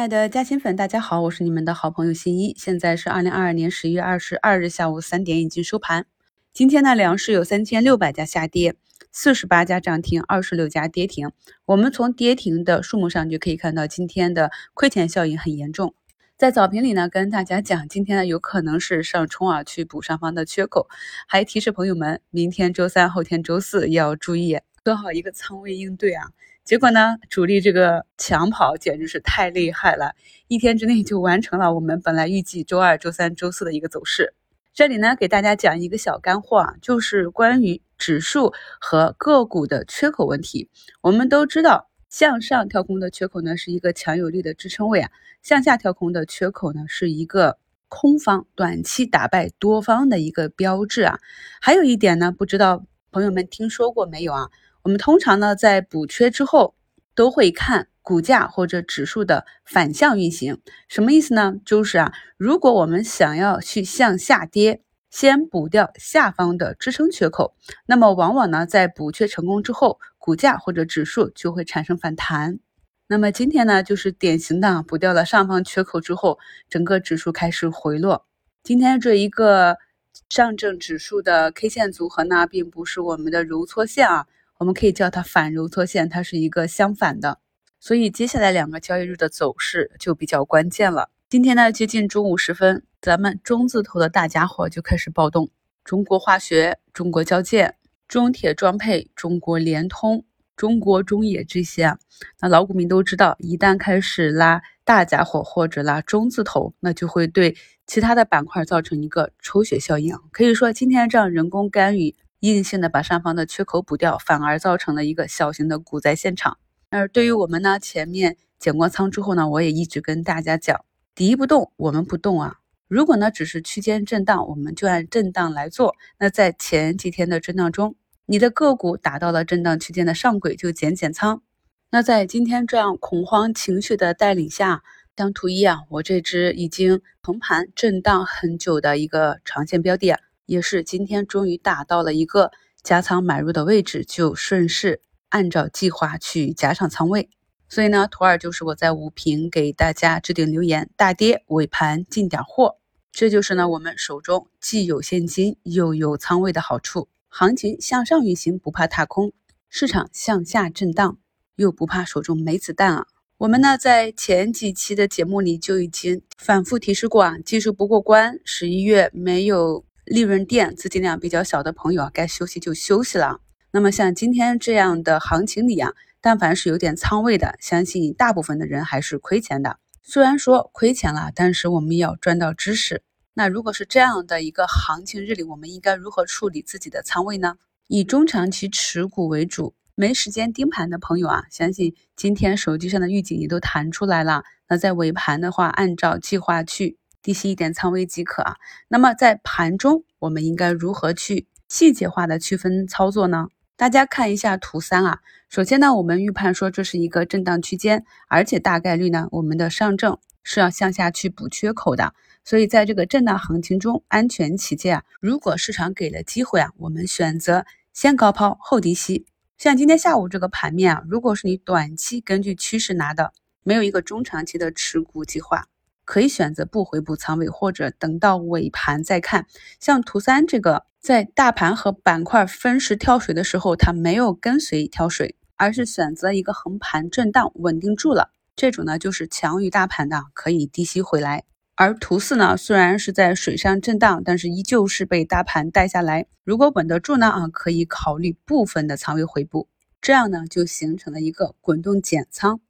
亲爱的嘉兴粉，大家好，我是你们的好朋友新一。现在是二零二二年十一月二十二日下午三点，已经收盘。今天呢，两市有三千六百家下跌，四十八家涨停，二十六家跌停。我们从跌停的数目上就可以看到，今天的亏钱效应很严重。在早评里呢，跟大家讲，今天呢有可能是上冲啊，去补上方的缺口，还提示朋友们，明天周三、后天周四要注意，做好一个仓位应对啊。结果呢，主力这个抢跑简直是太厉害了，一天之内就完成了我们本来预计周二、周三、周四的一个走势。这里呢，给大家讲一个小干货啊，就是关于指数和个股的缺口问题。我们都知道，向上跳空的缺口呢是一个强有力的支撑位啊，向下跳空的缺口呢是一个空方短期打败多方的一个标志啊。还有一点呢，不知道朋友们听说过没有啊？我们通常呢，在补缺之后，都会看股价或者指数的反向运行。什么意思呢？就是啊，如果我们想要去向下跌，先补掉下方的支撑缺口，那么往往呢，在补缺成功之后，股价或者指数就会产生反弹。那么今天呢，就是典型的补掉了上方缺口之后，整个指数开始回落。今天这一个上证指数的 K 线组合呢，并不是我们的揉搓线啊。我们可以叫它反揉搓线，它是一个相反的，所以接下来两个交易日的走势就比较关键了。今天呢，接近中午时分，咱们中字头的大家伙就开始暴动，中国化学、中国交建、中铁装配、中国联通、中国中冶这些啊，那老股民都知道，一旦开始拉大家伙或者拉中字头，那就会对其他的板块造成一个抽血效应。可以说，今天这样人工干预。硬性的把上方的缺口补掉，反而造成了一个小型的股灾现场。而对于我们呢，前面减过仓之后呢，我也一直跟大家讲，敌不动，我们不动啊。如果呢只是区间震荡，我们就按震荡来做。那在前几天的震荡中，你的个股达到了震荡区间的上轨，就减减仓。那在今天这样恐慌情绪的带领下，像图一啊，我这只已经横盘震荡很久的一个长线标的啊。也是今天终于达到了一个加仓买入的位置，就顺势按照计划去加上仓位。所以呢，图二就是我在五评给大家置顶留言：大跌尾盘进点货，这就是呢我们手中既有现金又有仓位的好处。行情向上运行不怕踏空，市场向下震荡又不怕手中没子弹啊。我们呢在前几期的节目里就已经反复提示过啊，技术不过关，十一月没有。利润店资金量比较小的朋友啊，该休息就休息了。那么像今天这样的行情里啊，但凡是有点仓位的，相信大部分的人还是亏钱的。虽然说亏钱了，但是我们要赚到知识。那如果是这样的一个行情日里，我们应该如何处理自己的仓位呢？以中长期持股为主，没时间盯盘的朋友啊，相信今天手机上的预警也都弹出来了。那在尾盘的话，按照计划去。低吸一点仓位即可啊。那么在盘中，我们应该如何去细节化的区分操作呢？大家看一下图三啊。首先呢，我们预判说这是一个震荡区间，而且大概率呢，我们的上证是要向下去补缺口的。所以在这个震荡行情中，安全起见啊，如果市场给了机会啊，我们选择先高抛后低吸。像今天下午这个盘面啊，如果是你短期根据趋势拿的，没有一个中长期的持股计划。可以选择不回补仓位，或者等到尾盘再看。像图三这个，在大盘和板块分时跳水的时候，它没有跟随跳水，而是选择一个横盘震荡稳定住了。这种呢，就是强于大盘的，可以低吸回来。而图四呢，虽然是在水上震荡，但是依旧是被大盘带下来。如果稳得住呢，啊，可以考虑部分的仓位回补，这样呢，就形成了一个滚动减仓。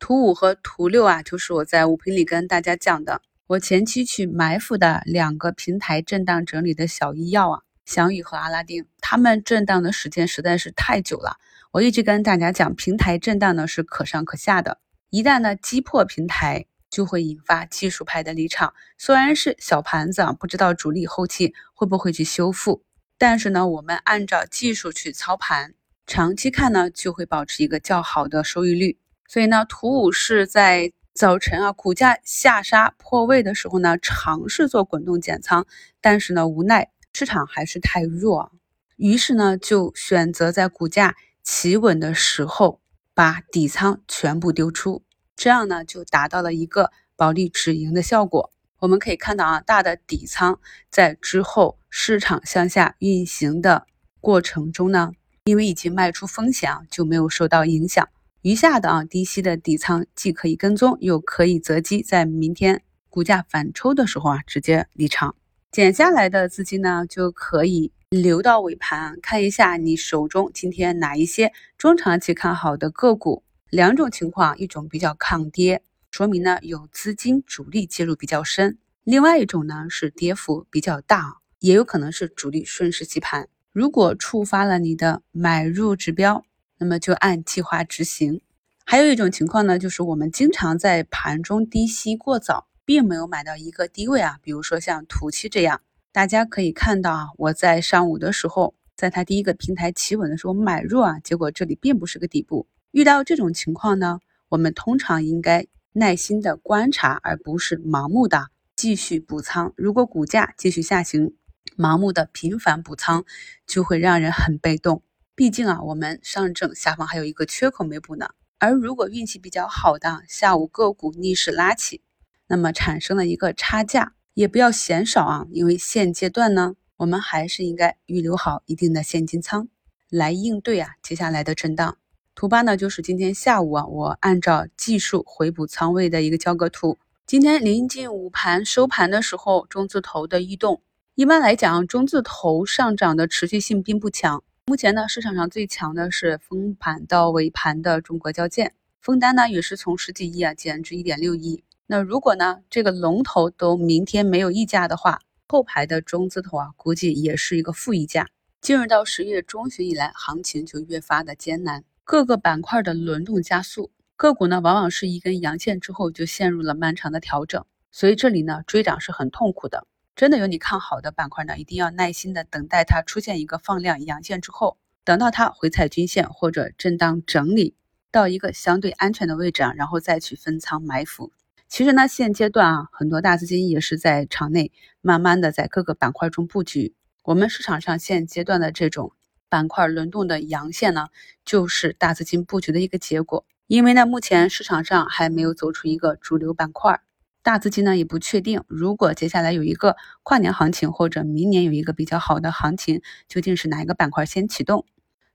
图五和图六啊，就是我在五评里跟大家讲的，我前期去埋伏的两个平台震荡整理的小医药啊，翔宇和阿拉丁，他们震荡的时间实在是太久了。我一直跟大家讲，平台震荡呢是可上可下的，一旦呢击破平台，就会引发技术派的离场。虽然是小盘子啊，不知道主力后期会不会去修复，但是呢，我们按照技术去操盘，长期看呢，就会保持一个较好的收益率。所以呢，图五是在早晨啊，股价下杀破位的时候呢，尝试做滚动减仓，但是呢，无奈市场还是太弱，于是呢，就选择在股价企稳的时候把底仓全部丢出。这样呢就达到了一个保利止盈的效果。我们可以看到啊，大的底仓在之后市场向下运行的过程中呢，因为已经卖出风险啊，就没有受到影响。余下的啊低吸的底仓既可以跟踪，又可以择机在明天股价反抽的时候啊直接离场。减下来的资金呢，就可以留到尾盘看一下你手中今天哪一些中长期看好的个股。两种情况，一种比较抗跌。说明呢有资金主力介入比较深，另外一种呢是跌幅比较大，也有可能是主力顺势洗盘。如果触发了你的买入指标，那么就按计划执行。还有一种情况呢，就是我们经常在盘中低吸过早，并没有买到一个低位啊，比如说像土气这样，大家可以看到啊，我在上午的时候，在它第一个平台企稳的时候买入啊，结果这里并不是个底部。遇到这种情况呢，我们通常应该。耐心的观察，而不是盲目的继续补仓。如果股价继续下行，盲目的频繁补仓就会让人很被动。毕竟啊，我们上证下方还有一个缺口没补呢。而如果运气比较好的下午个股逆势拉起，那么产生了一个差价，也不要嫌少啊。因为现阶段呢，我们还是应该预留好一定的现金仓来应对啊接下来的震荡。图八呢，就是今天下午啊，我按照技术回补仓位的一个交割图。今天临近午盘收盘的时候，中字头的异动，一般来讲，中字头上涨的持续性并不强。目前呢，市场上最强的是封盘到尾盘的中国交建，封单呢也是从十几亿啊减至一点六亿。那如果呢，这个龙头都明天没有溢价的话，后排的中字头啊，估计也是一个负溢价。进入到十月中旬以来，行情就越发的艰难。各个板块的轮动加速，个股呢往往是一根阳线之后就陷入了漫长的调整，所以这里呢追涨是很痛苦的。真的有你看好的板块呢，一定要耐心的等待它出现一个放量阳线之后，等到它回踩均线或者震荡整理到一个相对安全的位置啊，然后再去分仓埋伏。其实呢，现阶段啊，很多大资金也是在场内慢慢的在各个板块中布局。我们市场上现阶段的这种。板块轮动的阳线呢，就是大资金布局的一个结果。因为呢，目前市场上还没有走出一个主流板块，大资金呢也不确定，如果接下来有一个跨年行情，或者明年有一个比较好的行情，究竟是哪一个板块先启动？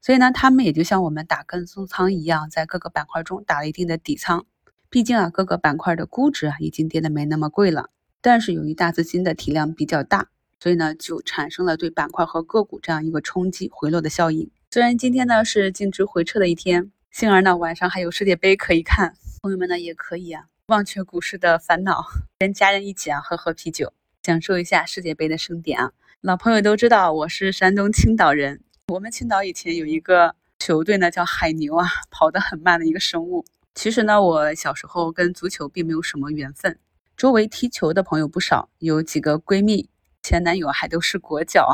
所以呢，他们也就像我们打跟踪仓一样，在各个板块中打了一定的底仓。毕竟啊，各个板块的估值啊已经跌得没那么贵了，但是由于大资金的体量比较大。所以呢，就产生了对板块和个股这样一个冲击回落的效应。虽然今天呢是净值回撤的一天，幸而呢晚上还有世界杯可以看，朋友们呢也可以啊忘却股市的烦恼，跟家人一起啊喝喝啤酒，享受一下世界杯的盛典啊。老朋友都知道我是山东青岛人，我们青岛以前有一个球队呢叫海牛啊，跑得很慢的一个生物。其实呢，我小时候跟足球并没有什么缘分，周围踢球的朋友不少，有几个闺蜜。前男友还都是国脚啊，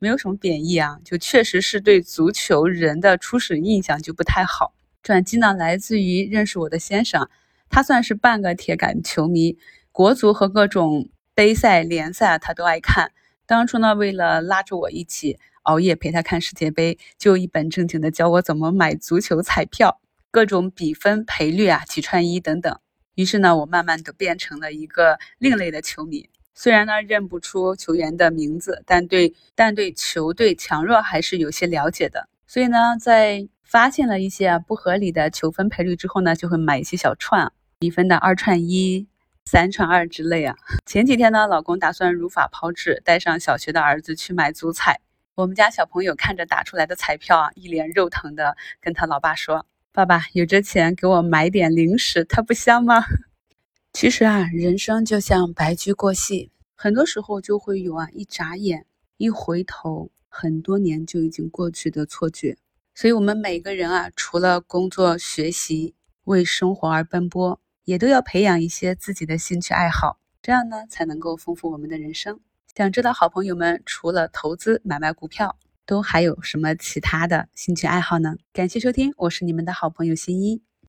没有什么贬义啊，就确实是对足球人的初始印象就不太好。转机呢来自于认识我的先生，他算是半个铁杆球迷，国足和各种杯赛联赛他都爱看。当初呢，为了拉着我一起熬夜陪他看世界杯，就一本正经的教我怎么买足球彩票，各种比分赔率啊、几串一等等。于是呢，我慢慢的变成了一个另类的球迷。虽然呢认不出球员的名字，但对但对球队强弱还是有些了解的。所以呢，在发现了一些不合理的球分赔率之后呢，就会买一些小串比分的二串一、三串二之类啊。前几天呢，老公打算如法炮制，带上小学的儿子去买足彩。我们家小朋友看着打出来的彩票啊，一脸肉疼的跟他老爸说：“爸爸，有这钱给我买点零食，它不香吗？” 其实啊，人生就像白驹过隙，很多时候就会有啊一眨眼、一回头，很多年就已经过去的错觉。所以，我们每个人啊，除了工作、学习、为生活而奔波，也都要培养一些自己的兴趣爱好，这样呢，才能够丰富我们的人生。想知道好朋友们除了投资、买卖股票，都还有什么其他的兴趣爱好呢？感谢收听，我是你们的好朋友新一。